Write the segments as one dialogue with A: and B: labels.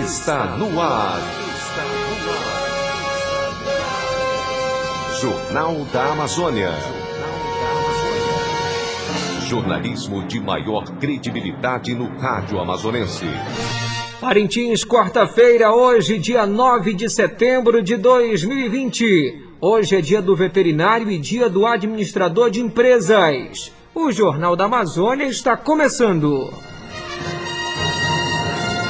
A: está no ar. Jornal da Amazônia. Jornalismo de maior credibilidade no rádio amazonense.
B: Parintins, quarta-feira, hoje, dia 9 de setembro de 2020. Hoje é dia do veterinário e dia do administrador de empresas. O Jornal da Amazônia está começando.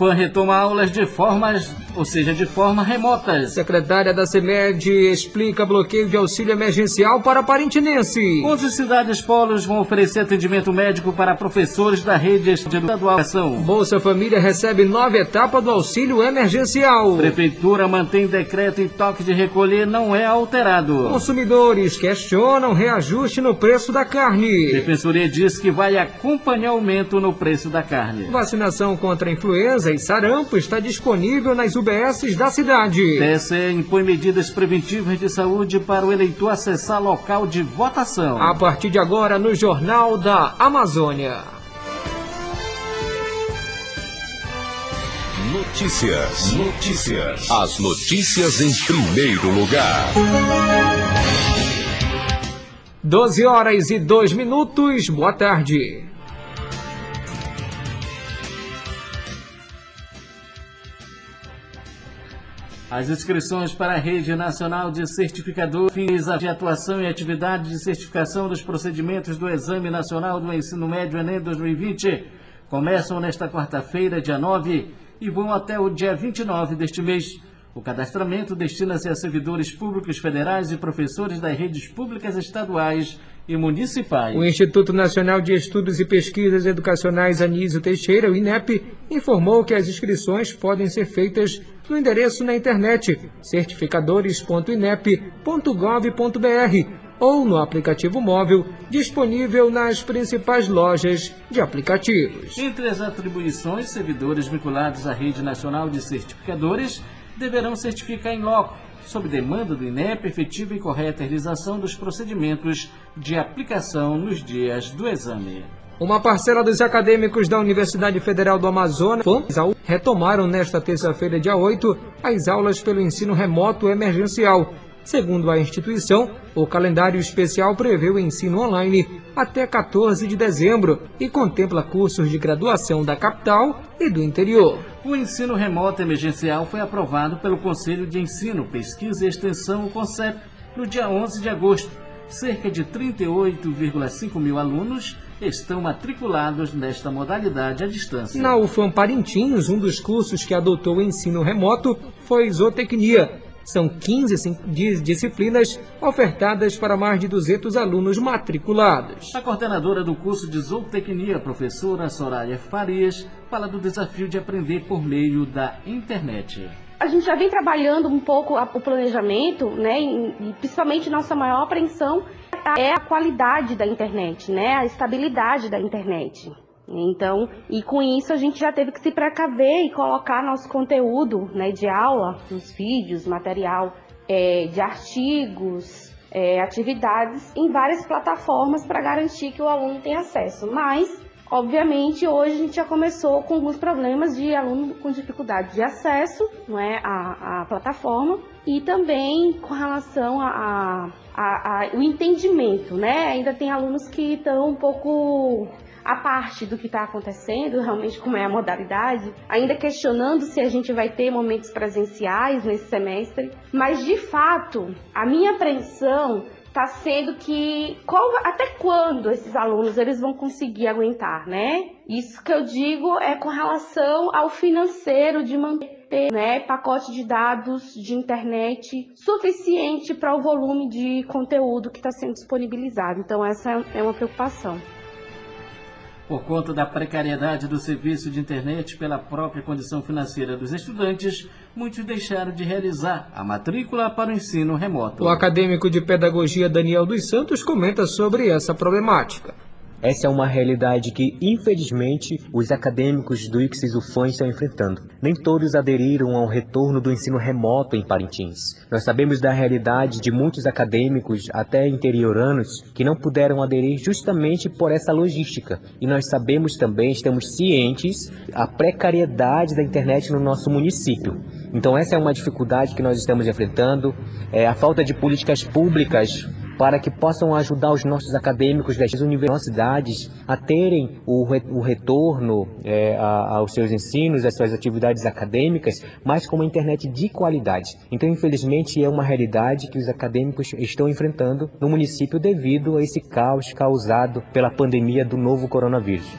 C: FAM retoma aulas de formas, ou seja, de forma remotas.
B: Secretária da CEMED explica bloqueio de auxílio emergencial para parintinense.
C: 11 cidades polos vão oferecer atendimento médico para professores da rede estadual.
B: Bolsa Família recebe nova etapa do auxílio emergencial.
C: Prefeitura mantém decreto e toque de recolher não é alterado.
B: Consumidores questionam reajuste no preço da carne.
C: Defensoria diz que vai acompanhar aumento no preço da carne.
B: Vacinação contra a influenza e sarampo está disponível nas UBSs da cidade.
C: TSE impõe medidas preventivas de saúde para o eleitor acessar local de votação.
B: A partir de agora, no Jornal da Amazônia.
A: Notícias. Notícias. As notícias em primeiro lugar.
B: 12 horas e 2 minutos. Boa tarde.
C: As inscrições para a Rede Nacional de Certificadores de Atuação e Atividade de Certificação dos Procedimentos do Exame Nacional do Ensino Médio Enem 2020 começam nesta quarta-feira, dia 9, e vão até o dia 29 deste mês. O cadastramento destina-se a servidores públicos federais e professores das redes públicas estaduais e municipais.
B: O Instituto Nacional de Estudos e Pesquisas Educacionais Anísio Teixeira, o INEP, informou que as inscrições podem ser feitas no endereço na internet certificadores.inep.gov.br ou no aplicativo móvel disponível nas principais lojas de aplicativos.
C: Entre as atribuições, servidores vinculados à Rede Nacional de Certificadores deverão certificar em loco, sob demanda do INEP, efetiva e correta realização dos procedimentos de aplicação nos dias do exame.
B: Uma parcela dos acadêmicos da Universidade Federal do Amazonas retomaram nesta terça-feira, dia 8, as aulas pelo ensino remoto emergencial. Segundo a instituição, o calendário especial prevê o ensino online até 14 de dezembro e contempla cursos de graduação da capital e do interior.
C: O ensino remoto emergencial foi aprovado pelo Conselho de Ensino, Pesquisa e Extensão, o CONCEP, no dia 11 de agosto. Cerca de 38,5 mil alunos estão matriculados nesta modalidade à distância.
B: Na UFAM Parintins, um dos cursos que adotou o ensino remoto foi zootecnia. São 15 disciplinas ofertadas para mais de 200 alunos matriculados.
C: A coordenadora do curso de zootecnia, professora Soraya Farias, fala do desafio de aprender por meio da internet.
D: A gente já vem trabalhando um pouco o planejamento, né, e principalmente nossa maior apreensão é a qualidade da internet, né, a estabilidade da internet. Então, e com isso a gente já teve que se precaver e colocar nosso conteúdo né, de aula, os vídeos, material é, de artigos, é, atividades em várias plataformas para garantir que o aluno tenha acesso. Mas, obviamente, hoje a gente já começou com alguns problemas de aluno com dificuldade de acesso não é, à, à plataforma e também com relação a, a, a, o entendimento, né? Ainda tem alunos que estão um pouco a parte do que está acontecendo, realmente como é a modalidade, ainda questionando se a gente vai ter momentos presenciais nesse semestre, mas de fato, a minha apreensão está sendo que qual, até quando esses alunos eles vão conseguir aguentar, né? Isso que eu digo é com relação ao financeiro de manter né, pacote de dados de internet suficiente para o volume de conteúdo que está sendo disponibilizado. Então essa é uma preocupação.
C: Por conta da precariedade do serviço de internet pela própria condição financeira dos estudantes, muitos deixaram de realizar a matrícula para o ensino remoto.
B: O acadêmico de pedagogia Daniel dos Santos comenta sobre essa problemática.
E: Essa é uma realidade que, infelizmente, os acadêmicos do ICSIS UFAM estão enfrentando. Nem todos aderiram ao retorno do ensino remoto em Parintins. Nós sabemos da realidade de muitos acadêmicos, até interioranos, que não puderam aderir justamente por essa logística. E nós sabemos também, estamos cientes, a precariedade da internet no nosso município. Então essa é uma dificuldade que nós estamos enfrentando, é a falta de políticas públicas para que possam ajudar os nossos acadêmicos das universidades a terem o, re, o retorno é, a, aos seus ensinos, às suas atividades acadêmicas, mas com uma internet de qualidade. Então, infelizmente, é uma realidade que os acadêmicos estão enfrentando no município devido a esse caos causado pela pandemia do novo coronavírus.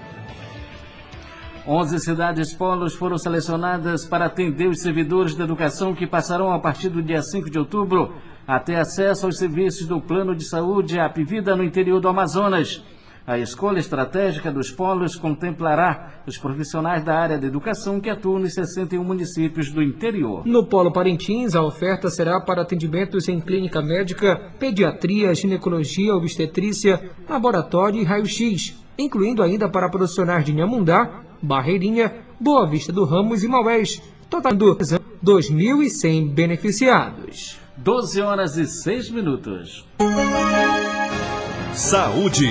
C: 11 cidades polos foram selecionadas para atender os servidores da educação que passarão a partir do dia 5 de outubro a ter acesso aos serviços do Plano de Saúde Apivida no interior do Amazonas. A escolha estratégica dos polos contemplará os profissionais da área da educação que atuam nos 61 municípios do interior.
B: No Polo Parintins, a oferta será para atendimentos em clínica médica, pediatria, ginecologia, obstetrícia, laboratório e raio-x, incluindo ainda para profissionais de Inhamundá, Barreirinha, Boa Vista do Ramos e Maués, totalizando 2.100 beneficiados.
C: 12 horas e 6 minutos.
A: Saúde.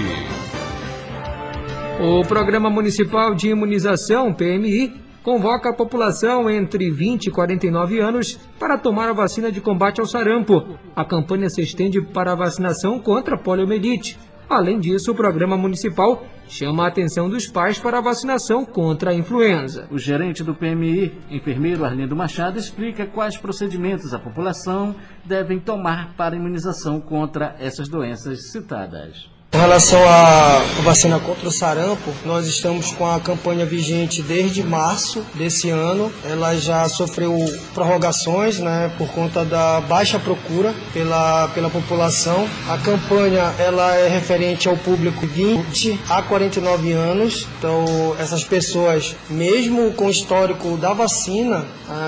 B: O Programa Municipal de Imunização, PMI, convoca a população entre 20 e 49 anos para tomar a vacina de combate ao sarampo. A campanha se estende para a vacinação contra a poliomielite. Além disso, o programa municipal chama a atenção dos pais para a vacinação contra a influenza.
C: O gerente do PMI, enfermeiro Arlindo Machado, explica quais procedimentos a população devem tomar para a imunização contra essas doenças citadas.
F: Com relação à vacina contra o sarampo, nós estamos com a campanha vigente desde março desse ano. Ela já sofreu prorrogações, né, por conta da baixa procura pela, pela população. A campanha ela é referente ao público 20 a 49 anos. Então, essas pessoas, mesmo com histórico da vacina,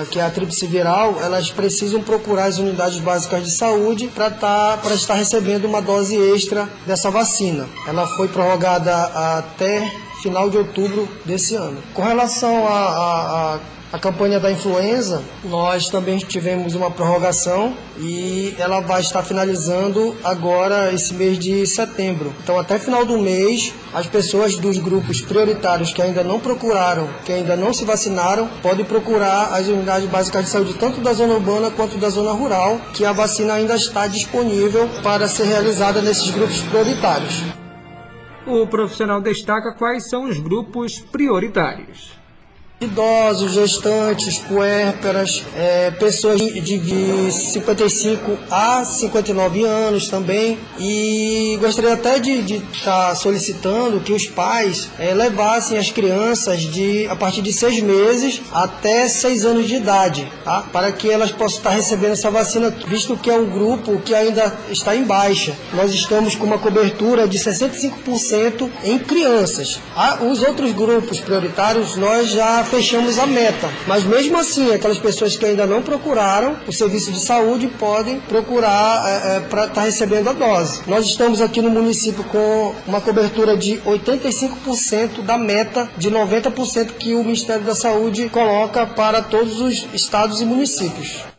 F: que é a tríplice viral, elas precisam procurar as unidades básicas de saúde para tá, estar recebendo uma dose extra dessa vacina vacina. Ela foi prorrogada até final de outubro desse ano. Com relação a, campanha da influenza, nós também tivemos uma prorrogação e ela vai estar finalizando agora esse mês de setembro. Então, até final do mês, as pessoas dos grupos prioritários que ainda não procuraram, que ainda não se vacinaram, podem procurar as unidades básicas de saúde, tanto da zona urbana quanto da zona rural, que a vacina ainda está disponível para ser realizada nesses grupos prioritários.
B: O profissional destaca quais são os grupos prioritários
F: idosos, gestantes, puérperas, é, pessoas de 55 a 59 anos também. E gostaria até de estar tá solicitando que os pais é, levassem as crianças de a partir de seis meses até seis anos de idade, tá? para que elas possam estar recebendo essa vacina, visto que é um grupo que ainda está em baixa. Nós estamos com uma cobertura de 65% em crianças. Ah, os outros grupos prioritários nós já fechamos a meta. Mas mesmo assim, aquelas pessoas que ainda não procuraram o serviço de saúde podem procurar é, é, para estar tá recebendo a dose. Nós estamos aqui no município com uma cobertura de 85% da meta de 90% que o Ministério da Saúde coloca para todos os estados e municípios.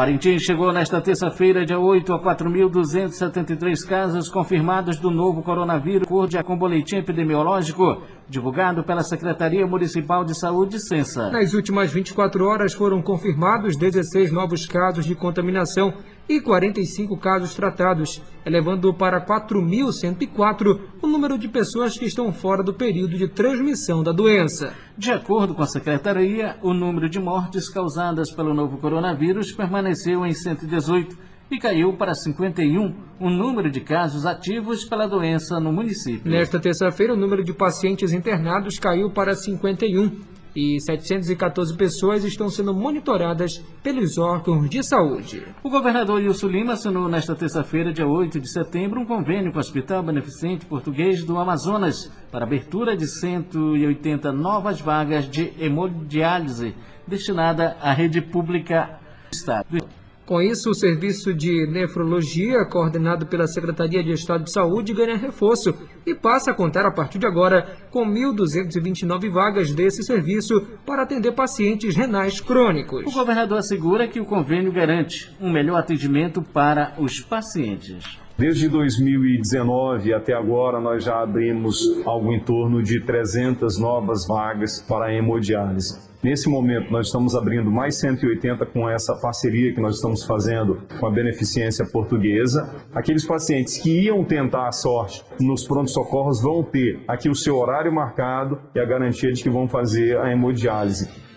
C: Parintins chegou nesta terça-feira, dia 8, a 4.273 casos confirmados do novo coronavírus, de com boletim epidemiológico divulgado pela Secretaria Municipal de Saúde Censa.
B: Nas últimas 24 horas foram confirmados 16 novos casos de contaminação e 45 casos tratados, elevando para 4.104 o número de pessoas que estão fora do período de transmissão da doença.
C: De acordo com a Secretaria, o número de mortes causadas pelo novo coronavírus permaneceu em 118 e caiu para 51 o número de casos ativos pela doença no município.
B: Nesta terça-feira, o número de pacientes internados caiu para 51 e 714 pessoas estão sendo monitoradas pelos órgãos de saúde.
C: O governador Wilson Lima assinou nesta terça-feira, dia 8 de setembro, um convênio com o Hospital Beneficente Português do Amazonas para abertura de 180 novas vagas de hemodiálise destinada à rede pública do Estado.
B: Com isso, o serviço de nefrologia, coordenado pela Secretaria de Estado de Saúde, ganha reforço e passa a contar a partir de agora com 1.229 vagas desse serviço para atender pacientes renais crônicos.
C: O governador assegura que o convênio garante um melhor atendimento para os pacientes.
G: Desde 2019 até agora, nós já abrimos algo em torno de 300 novas vagas para a hemodiálise. Nesse momento, nós estamos abrindo mais 180 com essa parceria que nós estamos fazendo com a Beneficência Portuguesa. Aqueles pacientes que iam tentar a sorte nos pronto-socorros vão ter aqui o seu horário marcado e a garantia de que vão fazer a hemodiálise.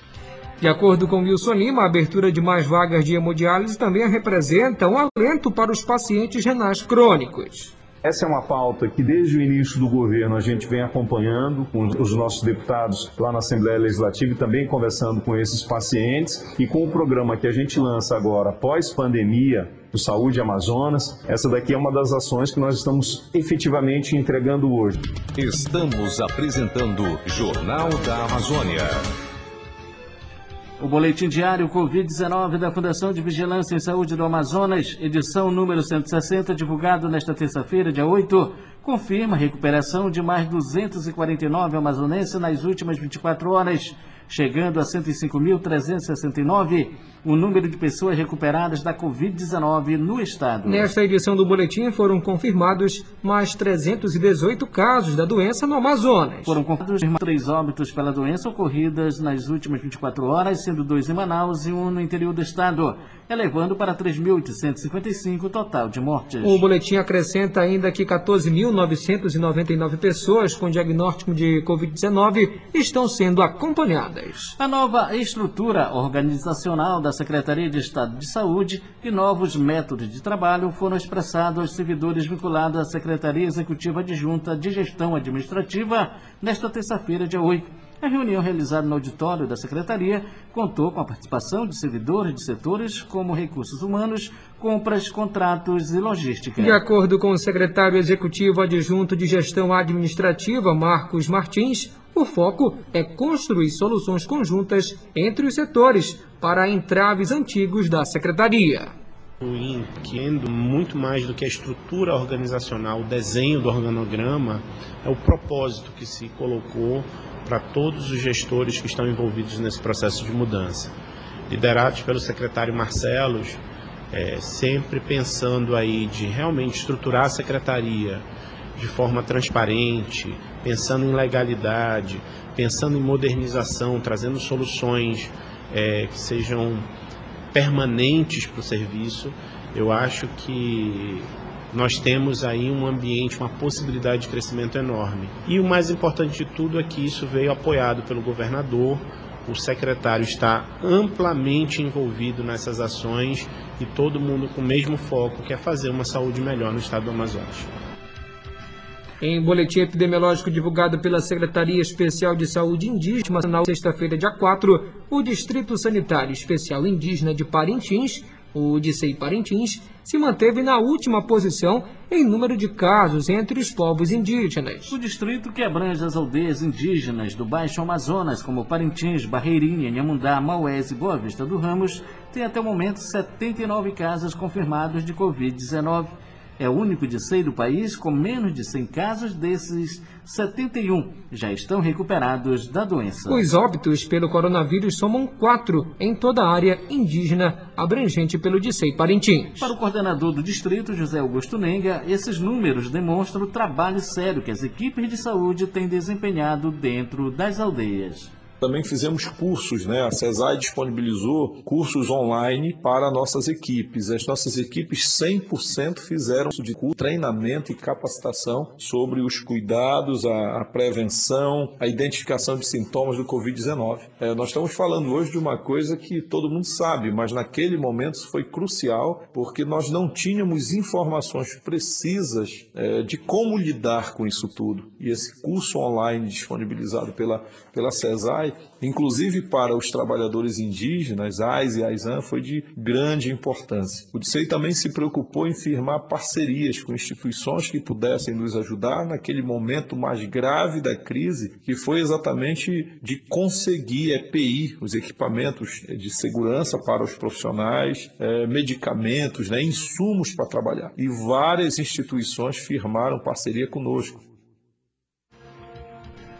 B: De acordo com Wilson Lima, a abertura de mais vagas de hemodiálise também representa um alento para os pacientes renais crônicos.
G: Essa é uma pauta que desde o início do governo a gente vem acompanhando com os nossos deputados lá na Assembleia Legislativa e também conversando com esses pacientes. E com o programa que a gente lança agora, pós-pandemia, do Saúde Amazonas, essa daqui é uma das ações que nós estamos efetivamente entregando hoje.
A: Estamos apresentando Jornal da Amazônia.
C: O Boletim Diário Covid-19 da Fundação de Vigilância em Saúde do Amazonas, edição número 160, divulgado nesta terça-feira, dia 8, confirma a recuperação de mais 249 amazonenses nas últimas 24 horas chegando a 105.369 o número de pessoas recuperadas da Covid-19 no estado.
B: Nesta edição do boletim foram confirmados mais 318 casos da doença no Amazonas.
C: Foram confirmados três óbitos pela doença ocorridas nas últimas 24 horas, sendo dois em Manaus e um no interior do estado, elevando para 3.855 o total de mortes.
B: O boletim acrescenta ainda que 14.999 pessoas com diagnóstico de Covid-19 estão sendo acompanhadas.
C: A nova estrutura organizacional da Secretaria de Estado de Saúde e novos métodos de trabalho foram expressados aos servidores vinculados à Secretaria Executiva Adjunta de Gestão Administrativa nesta terça-feira, dia 8. A reunião realizada no auditório da Secretaria contou com a participação de servidores de setores como recursos humanos, compras, contratos e logística.
B: De acordo com o secretário executivo adjunto de gestão administrativa, Marcos Martins, o foco é construir soluções conjuntas entre os setores para entraves antigos da Secretaria.
H: Entendo muito mais do que a estrutura organizacional, o desenho do organograma, é o propósito que se colocou para todos os gestores que estão envolvidos nesse processo de mudança. Liderados pelo secretário Marcelos, é, sempre pensando aí de realmente estruturar a secretaria de forma transparente, pensando em legalidade, pensando em modernização, trazendo soluções é, que sejam permanentes para o serviço, eu acho que nós temos aí um ambiente, uma possibilidade de crescimento enorme. E o mais importante de tudo é que isso veio apoiado pelo governador, o secretário está amplamente envolvido nessas ações e todo mundo com o mesmo foco, que é fazer uma saúde melhor no estado do Amazonas.
B: Em boletim epidemiológico divulgado pela Secretaria Especial de Saúde Indígena na sexta-feira, dia 4, o Distrito Sanitário Especial Indígena de Parintins, o DICEI Parintins, se manteve na última posição em número de casos entre os povos indígenas.
C: O distrito que abrange as aldeias indígenas do Baixo Amazonas, como Parintins, Barreirinha, Nhamundá, Maués e Boa Vista do Ramos, tem até o momento 79 casos confirmados de Covid-19 é o único de seio do país com menos de 100 casos, desses 71 já estão recuperados da doença.
B: Os óbitos pelo coronavírus somam quatro em toda a área indígena abrangente pelo Dicei Parintins.
C: Para o coordenador do distrito, José Augusto Nenga, esses números demonstram o trabalho sério que as equipes de saúde têm desempenhado dentro das aldeias.
I: Também fizemos cursos, né? A CESAI disponibilizou cursos online para nossas equipes. As nossas equipes 100% fizeram de treinamento e capacitação sobre os cuidados, a, a prevenção, a identificação de sintomas do Covid-19. É, nós estamos falando hoje de uma coisa que todo mundo sabe, mas naquele momento foi crucial porque nós não tínhamos informações precisas é, de como lidar com isso tudo. E esse curso online disponibilizado pela, pela CESAI Inclusive para os trabalhadores indígenas, AIS e AISAN, foi de grande importância. O DICEI também se preocupou em firmar parcerias com instituições que pudessem nos ajudar naquele momento mais grave da crise, que foi exatamente de conseguir EPI, os equipamentos de segurança para os profissionais, é, medicamentos, né, insumos para trabalhar. E várias instituições firmaram parceria conosco.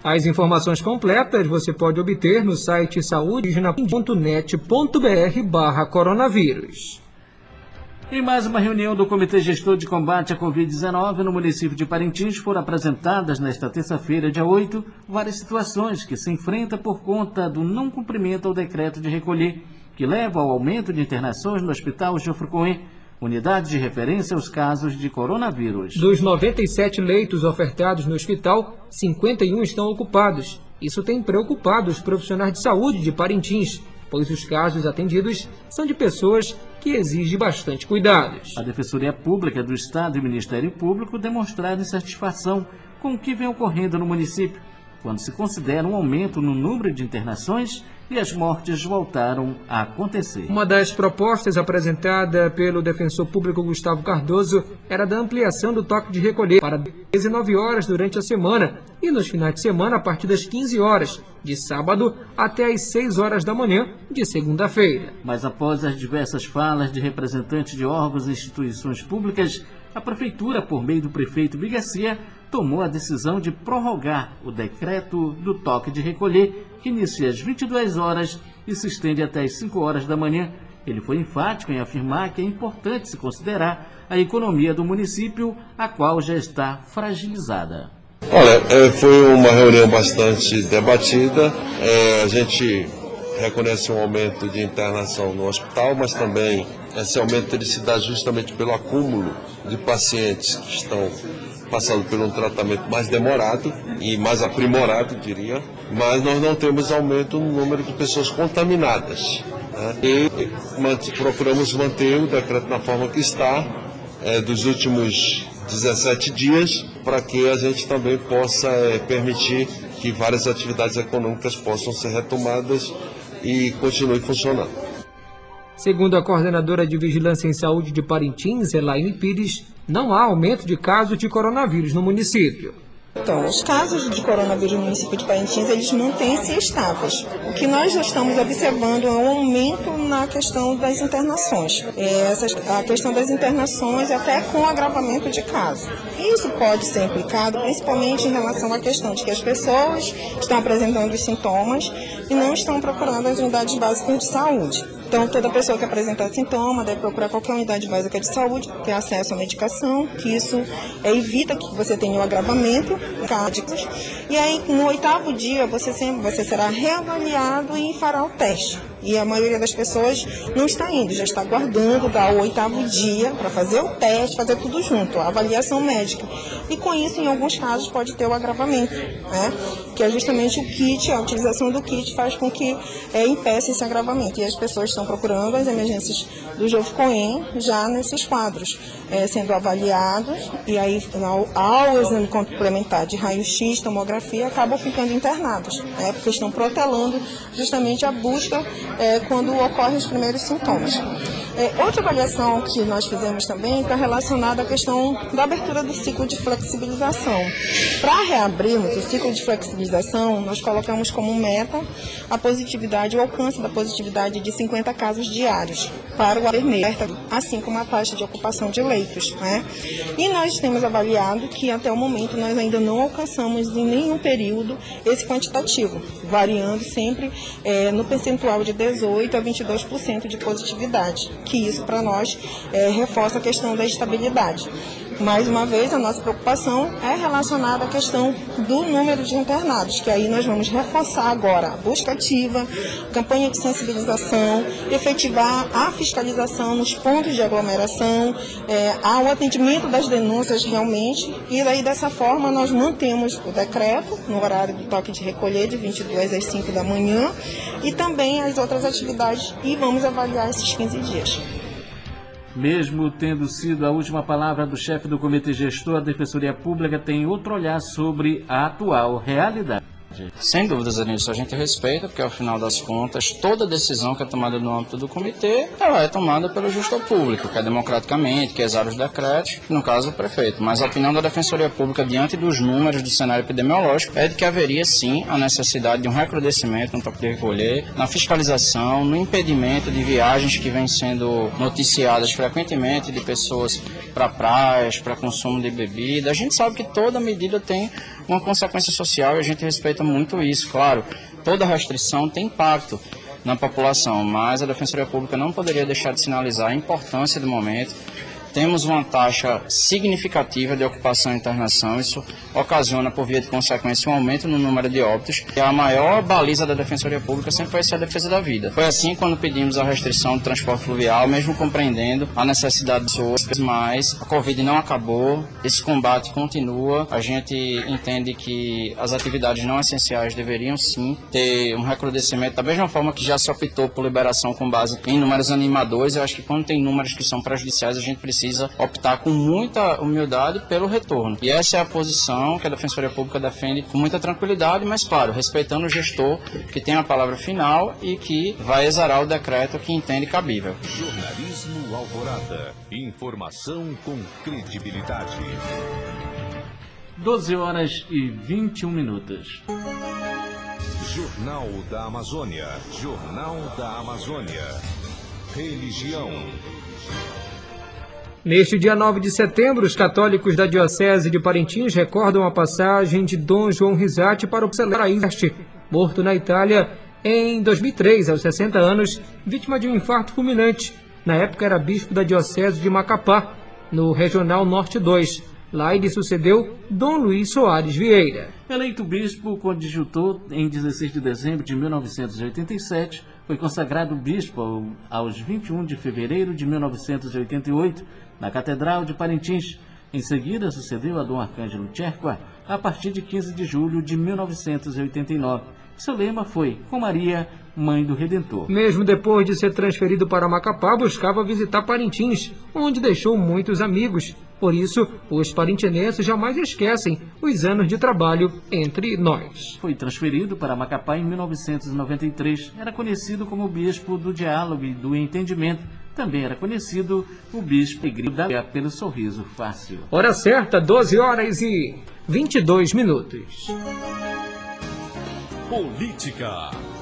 B: As informações completas você pode obter no site saúdeindígena.net.br barra coronavírus.
C: Em mais uma reunião do Comitê Gestor de Combate à Covid-19 no município de Parintins foram apresentadas nesta terça-feira, dia 8, várias situações que se enfrenta por conta do não cumprimento ao decreto de recolher, que leva ao aumento de internações no Hospital Cohen, unidade de referência aos casos de coronavírus.
B: Dos 97 leitos ofertados no hospital, 51 estão ocupados. Isso tem preocupado os profissionais de saúde de Parintins, pois os casos atendidos são de pessoas que exigem bastante cuidados.
C: A Defensoria Pública do Estado e o Ministério Público demonstraram insatisfação com o que vem ocorrendo no município, quando se considera um aumento no número de internações e as mortes voltaram a acontecer.
B: Uma das propostas apresentada pelo defensor público Gustavo Cardoso era da ampliação do toque de recolher para 19 horas durante a semana e nos finais de semana a partir das 15 horas, de sábado até às 6 horas da manhã de segunda-feira.
C: Mas após as diversas falas de representantes de órgãos e instituições públicas, a Prefeitura, por meio do prefeito Bigacia, tomou a decisão de prorrogar o decreto do toque de recolher, que inicia às 22 horas e se estende até às 5 horas da manhã. Ele foi enfático em afirmar que é importante se considerar a economia do município, a qual já está fragilizada.
J: Olha, foi uma reunião bastante debatida. É, a gente reconhece um aumento de internação no hospital, mas também esse aumento ele se dá justamente pelo acúmulo de pacientes que estão passando por um tratamento mais demorado e mais aprimorado, diria, mas nós não temos aumento no número de pessoas contaminadas. Né? E procuramos manter o decreto na forma que está, é, dos últimos 17 dias, para que a gente também possa é, permitir que várias atividades econômicas possam ser retomadas e continue funcionando.
B: Segundo a coordenadora de Vigilância em Saúde de Parintins, Elaine Pires, não há aumento de casos de coronavírus no município.
K: Então, os casos de coronavírus no município de Parintins, eles mantêm-se estáveis. O que nós já estamos observando é um aumento na questão das internações. É, a questão das internações até com agravamento de casos. Isso pode ser implicado principalmente em relação à questão de que as pessoas estão apresentando os sintomas e não estão procurando as unidades básicas de saúde. Então, toda pessoa que apresentar sintoma deve procurar qualquer unidade básica de saúde, ter acesso à medicação, que isso é, evita que você tenha um agravamento cádicos. E aí, no oitavo dia, você, sempre, você será reavaliado e fará o teste. E a maioria das pessoas não está indo, já está aguardando dar o oitavo dia para fazer o teste, fazer tudo junto, a avaliação médica. E com isso, em alguns casos, pode ter o agravamento, né? que é justamente o kit, a utilização do kit faz com que é, impeça esse agravamento. E as pessoas estão procurando as emergências do Jovcoen já nesses quadros, é, sendo avaliados, e aí ao, ao exame complementar de raio-x, tomografia, acabam ficando internados, né? porque estão protelando justamente a busca é, quando ocorrem os primeiros sintomas. É, outra avaliação que nós fizemos também está relacionada à questão da abertura do ciclo de flexibilização. Para reabrirmos o ciclo de flexibilização, nós colocamos como meta a positividade, o alcance da positividade de 50 casos diários para o vermelho, assim como a taxa de ocupação de leitos. Né? E nós temos avaliado que até o momento nós ainda não alcançamos em nenhum período esse quantitativo, variando sempre é, no percentual de 18% a 22% de positividade, que isso para nós é, reforça a questão da estabilidade. Mais uma vez, a nossa preocupação é relacionada à questão do número de internados, que aí nós vamos reforçar agora a busca ativa, campanha de sensibilização, efetivar a fiscalização nos pontos de aglomeração, é, ao atendimento das denúncias realmente, e daí dessa forma nós mantemos o decreto no horário do toque de recolher de 22 às 5 da manhã e também as outras atividades e vamos avaliar esses 15 dias.
C: Mesmo tendo sido a última palavra do chefe do comitê gestor, a Defensoria Pública tem outro olhar sobre a atual realidade.
L: Sem dúvidas, nisso a gente respeita, porque ao final das contas, toda decisão que é tomada no âmbito do comitê, ela é tomada pelo gestor público, que é democraticamente, que exara os decretos, no caso o prefeito. Mas a opinião da Defensoria Pública, diante dos números do cenário epidemiológico, é de que haveria sim a necessidade de um recrudescimento no toque de recolher, na fiscalização, no impedimento de viagens que vêm sendo noticiadas frequentemente de pessoas para praias, para consumo de bebida. A gente sabe que toda medida tem uma consequência social e a gente respeita muito isso, claro. Toda restrição tem impacto na população, mas a Defensoria Pública não poderia deixar de sinalizar a importância do momento temos uma taxa significativa de ocupação e internação. Isso ocasiona, por via de consequência, um aumento no número de óbitos. E a maior baliza da Defensoria Pública sempre foi ser a defesa da vida. Foi assim quando pedimos a restrição do transporte fluvial, mesmo compreendendo a necessidade de pessoas, mas a Covid não acabou, esse combate continua. A gente entende que as atividades não essenciais deveriam sim ter um recrudescimento, da mesma forma que já se optou por liberação com base em números animadores. Eu acho que quando tem números que são prejudiciais, a gente precisa precisa optar com muita humildade pelo retorno. E essa é a posição que a Defensoria Pública defende com muita tranquilidade, mas claro, respeitando o gestor que tem a palavra final e que vai exarar o decreto que entende cabível.
A: Jornalismo Alvorada. Informação com credibilidade.
C: 12 horas e 21 minutos.
A: Jornal da Amazônia. Jornal da Amazônia. Religião.
B: Neste dia 9 de setembro, os católicos da Diocese de Parintins recordam a passagem de Dom João Risati para o Celeste, morto na Itália em 2003, aos 60 anos, vítima de um infarto fulminante. Na época era bispo da Diocese de Macapá, no Regional Norte 2. Lá ele sucedeu Dom Luiz Soares Vieira.
C: Eleito bispo, coadjutor em 16 de dezembro de 1987, foi consagrado bispo aos 21 de fevereiro de 1988 na Catedral de Parintins. Em seguida, sucedeu a Dom Arcângelo Tcherqua a partir de 15 de julho de 1989. Seu lema foi Com Maria, Mãe do Redentor.
B: Mesmo depois de ser transferido para Macapá, buscava visitar Parintins, onde deixou muitos amigos. Por isso, os parintinenses jamais esquecem os anos de trabalho entre nós.
C: Foi transferido para Macapá em 1993. Era conhecido como bispo do diálogo e do entendimento. Também era conhecido o bispo Igreja pelo sorriso fácil.
B: Hora certa, 12 horas e 22 minutos.
A: Política.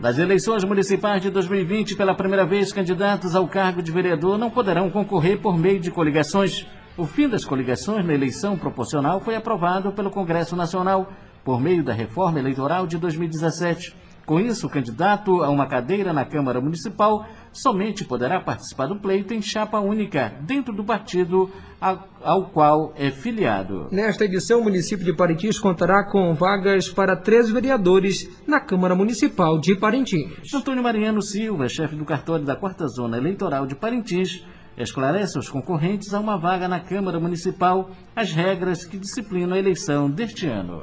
C: Nas eleições municipais de 2020, pela primeira vez, candidatos ao cargo de vereador não poderão concorrer por meio de coligações. O fim das coligações na eleição proporcional foi aprovado pelo Congresso Nacional por meio da reforma eleitoral de 2017. Com isso, o candidato a uma cadeira na Câmara Municipal somente poderá participar do pleito em chapa única, dentro do partido ao qual é filiado.
B: Nesta edição, o município de Parintins contará com vagas para três vereadores na Câmara Municipal de Parintins.
C: Antônio Mariano Silva, chefe do cartório da Quarta Zona Eleitoral de Parintins, esclarece aos concorrentes a uma vaga na Câmara Municipal as regras que disciplinam a eleição deste ano.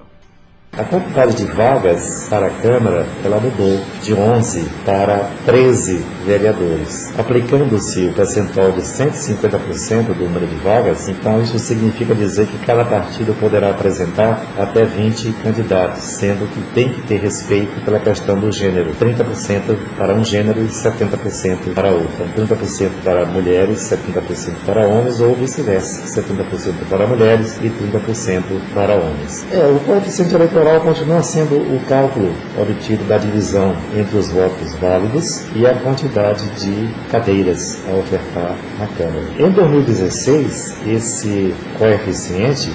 M: A quantidade de vagas para a Câmara ela mudou de 11 para 13 vereadores, aplicando-se o percentual de 150% do número de vagas. Então isso significa dizer que cada partido poderá apresentar até 20 candidatos, sendo que tem que ter respeito pela questão do gênero, 30% para um gênero e 70% para outro, 30% para mulheres, 70% para homens ou vice-versa, 70% para mulheres e 30% para homens. É, o coeficiente eleitoral eleitoral continua sendo o cálculo obtido da divisão entre os votos válidos e a quantidade de cadeiras a ofertar na Câmara. Em 2016, esse coeficiente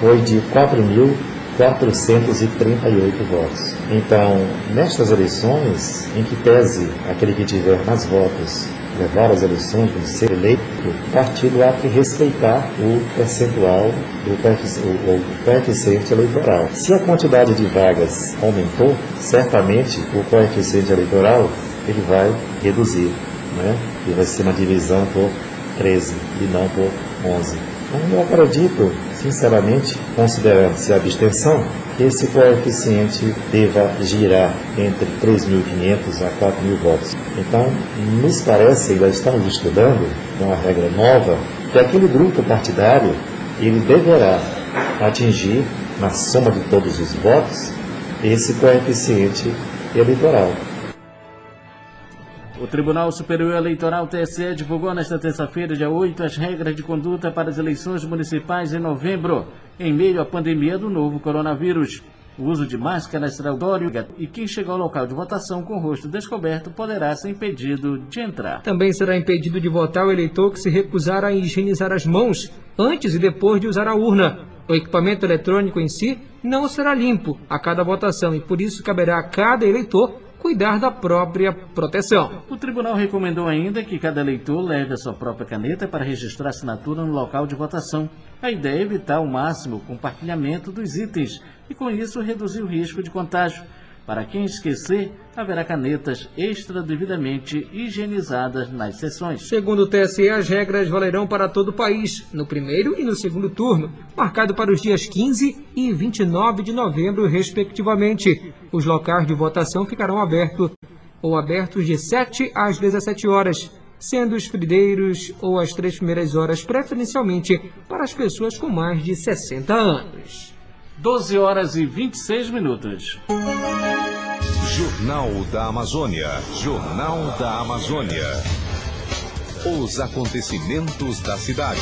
M: foi de 4.438 votos. Então, nestas eleições, em que pese aquele que tiver mais votos levar as eleições, ser eleito, o partido há que respeitar o percentual do coeficiente eleitoral. Se a quantidade de vagas aumentou, certamente o coeficiente eleitoral ele vai reduzir, né? e vai ser uma divisão por 13 e não por 11. Eu acredito, sinceramente, considerando-se a abstenção, que esse coeficiente deva girar entre 3.500 a 4.000 votos. Então, nos parece, ainda estamos estudando uma regra nova, que aquele grupo partidário ele deverá atingir, na soma de todos os votos, esse coeficiente eleitoral.
C: O Tribunal Superior Eleitoral TSE divulgou nesta terça-feira, dia 8, as regras de conduta para as eleições municipais em novembro, em meio à pandemia do novo coronavírus. O uso de máscara será obrigatório e quem chegar ao local de votação com o rosto descoberto poderá ser impedido de entrar.
B: Também será impedido de votar o eleitor que se recusar a higienizar as mãos antes e depois de usar a urna. O equipamento eletrônico em si não será limpo a cada votação e por isso caberá a cada eleitor cuidar da própria proteção.
C: O tribunal recomendou ainda que cada eleitor leve a sua própria caneta para registrar assinatura no local de votação. A ideia é evitar ao máximo o compartilhamento dos itens e, com isso, reduzir o risco de contágio. Para quem esquecer, haverá canetas extra devidamente higienizadas nas sessões.
B: Segundo o TSE, as regras valerão para todo o país, no primeiro e no segundo turno, marcado para os dias 15 e 29 de novembro, respectivamente. Os locais de votação ficarão abertos ou abertos de 7 às 17 horas, sendo os primeiros ou as três primeiras horas preferencialmente para as pessoas com mais de 60 anos.
C: 12 horas e 26 minutos.
A: Jornal da Amazônia. Jornal da Amazônia. Os acontecimentos da cidade.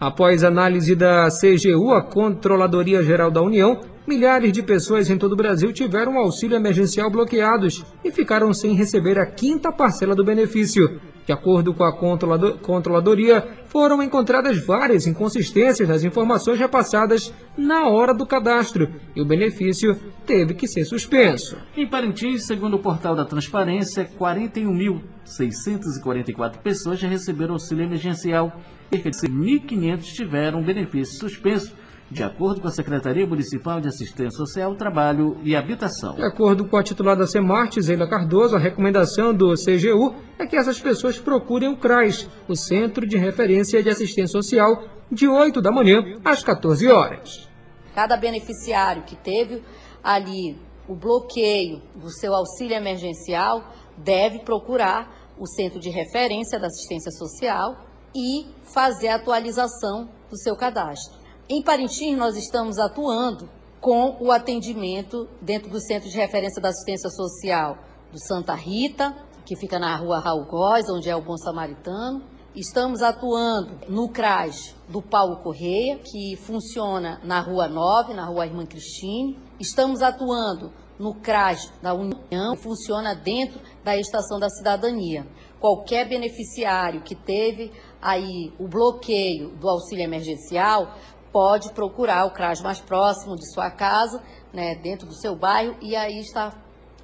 B: Após análise da CGU, a Controladoria Geral da União, milhares de pessoas em todo o Brasil tiveram auxílio emergencial bloqueados e ficaram sem receber a quinta parcela do benefício. De acordo com a controladoria, foram encontradas várias inconsistências nas informações repassadas na hora do cadastro e o benefício teve que ser suspenso.
C: Em Parintins, segundo o portal da Transparência, 41.644 pessoas já receberam auxílio emergencial. Cerca de 1.500 tiveram benefício suspenso de acordo com a Secretaria Municipal de Assistência Social, Trabalho e Habitação.
B: De acordo com a titular da Semarte, Zeila Cardoso, a recomendação do CGU é que essas pessoas procurem o CRAS, o Centro de Referência de Assistência Social, de 8 da manhã às 14 horas.
N: Cada beneficiário que teve ali o bloqueio do seu auxílio emergencial deve procurar o Centro de Referência da Assistência Social e fazer a atualização do seu cadastro. Em Parintins, nós estamos atuando com o atendimento dentro do Centro de Referência da Assistência Social do Santa Rita, que fica na rua Raul Góes, onde é o Bom Samaritano. Estamos atuando no CRAS do Paulo Correia, que funciona na Rua 9, na Rua Irmã Cristine. Estamos atuando no CRAS da União, que funciona dentro da Estação da Cidadania. Qualquer beneficiário que teve aí o bloqueio do auxílio emergencial pode procurar o CRAS mais próximo de sua casa, né, dentro do seu bairro, e aí está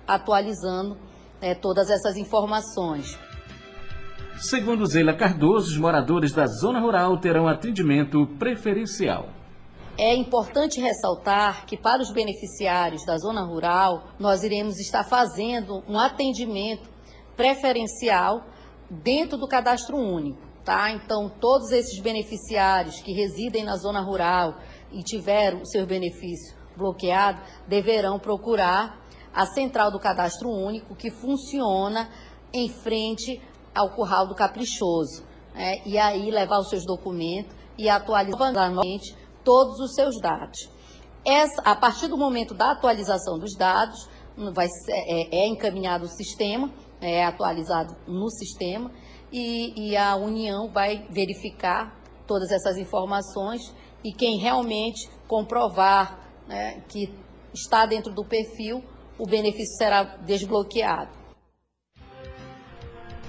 N: atualizando né, todas essas informações.
C: Segundo Zeila Cardoso, os moradores da zona rural terão atendimento preferencial.
N: É importante ressaltar que para os beneficiários da zona rural, nós iremos estar fazendo um atendimento preferencial dentro do cadastro único. Tá? Então, todos esses beneficiários que residem na zona rural e tiveram o seu benefício bloqueado deverão procurar a central do cadastro único que funciona em frente ao curral do Caprichoso. Né? E aí levar os seus documentos e atualizar novamente todos os seus dados. Essa, a partir do momento da atualização dos dados, vai é, é encaminhado o sistema, é atualizado no sistema e, e a União vai verificar todas essas informações e quem realmente comprovar né, que está dentro do perfil, o benefício será desbloqueado.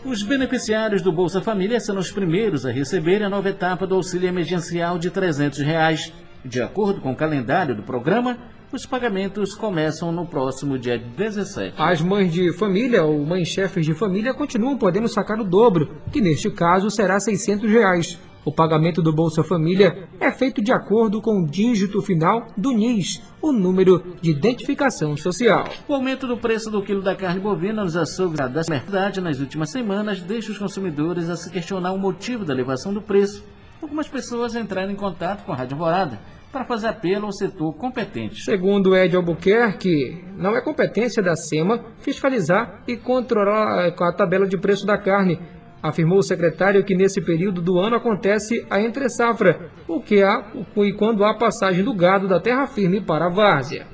C: Os beneficiários do Bolsa Família são os primeiros a receber a nova etapa do auxílio emergencial de 300 reais. De acordo com o calendário do programa, os pagamentos começam no próximo dia 17.
B: As mães de família ou mães chefes de família continuam podendo sacar o dobro, que neste caso será 600 reais. O pagamento do Bolsa Família é feito de acordo com o dígito final do NIS, o número de identificação social.
C: O aumento do preço do quilo da carne bovina nos açougues da verdade nas últimas semanas deixa os consumidores a se questionar o motivo da elevação do preço. Algumas pessoas entraram em contato com a Rádio Morada para fazer apelo ao setor competente.
B: Segundo Ed Albuquerque, não é competência da SEMA fiscalizar e controlar a tabela de preço da carne. Afirmou o secretário que nesse período do ano acontece a entre-safra, o que há e quando há passagem do gado da terra firme para a várzea.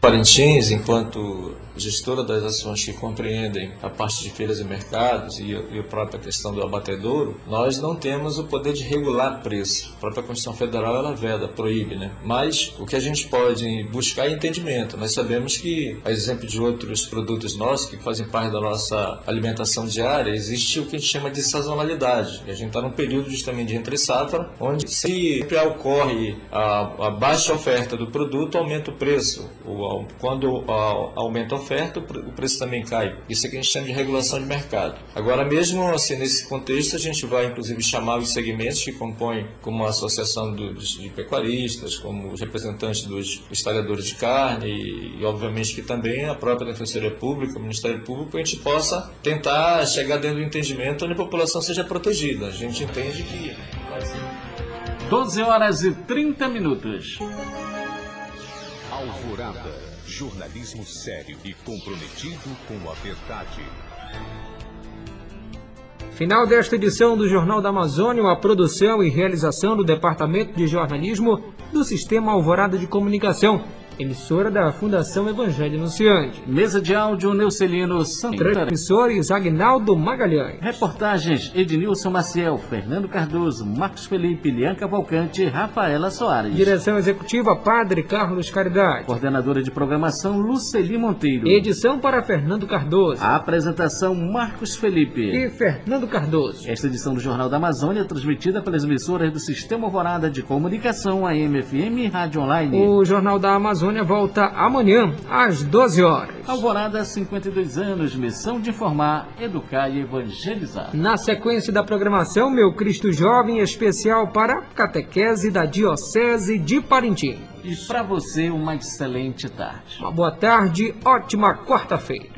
O: Parintins, enquanto gestora das ações que compreendem a parte de feiras e mercados e, e a própria questão do abatedouro, nós não temos o poder de regular preço. A própria Constituição Federal ela veda, proíbe, né? Mas o que a gente pode buscar é entendimento. Nós sabemos que, a exemplo de outros produtos nossos que fazem parte da nossa alimentação diária, existe o que a gente chama de sazonalidade. E a gente está num período justamente de entre safra, onde sempre ocorre a, a baixa oferta do produto, aumenta o preço. O, quando a, aumenta a oferta, o preço também cai. Isso é que a gente chama de regulação de mercado. Agora, mesmo assim, nesse contexto, a gente vai, inclusive, chamar os segmentos que compõem, como a Associação dos, de Pecuaristas, como os representantes dos estalhadores de carne e, e, obviamente, que também a própria Defensoria Pública, o Ministério Público, para a gente possa tentar chegar dentro do entendimento onde a população seja protegida. A gente entende que...
C: 12 horas e 30 minutos.
A: Alvorada. Jornalismo sério e comprometido com a verdade.
B: Final desta edição do Jornal da Amazônia, a produção e realização do Departamento de Jornalismo do Sistema Alvorada de Comunicação emissora da Fundação Evangelho Anunciante.
C: Mesa de áudio Neucelino
B: Santana. Transmissores Agnaldo Magalhães.
C: Reportagens Ednilson Maciel, Fernando Cardoso, Marcos Felipe, Lianca Volcante e Rafaela Soares.
B: Direção Executiva Padre Carlos Caridade.
C: Coordenadora de Programação Luceli Monteiro.
B: Edição para Fernando Cardoso.
C: A apresentação Marcos Felipe.
B: E Fernando Cardoso.
C: Esta edição do Jornal da Amazônia é transmitida pelas emissoras do Sistema Alvorada de Comunicação, AM/FM e Rádio Online.
B: O Jornal da Amazônia Amazônia volta amanhã, às 12 horas.
C: Alvorada, 52 anos, missão de informar, educar e evangelizar.
B: Na sequência da programação, Meu Cristo Jovem especial para catequese da Diocese de Parintins.
C: E para você, uma excelente tarde.
B: Uma boa tarde, ótima quarta-feira.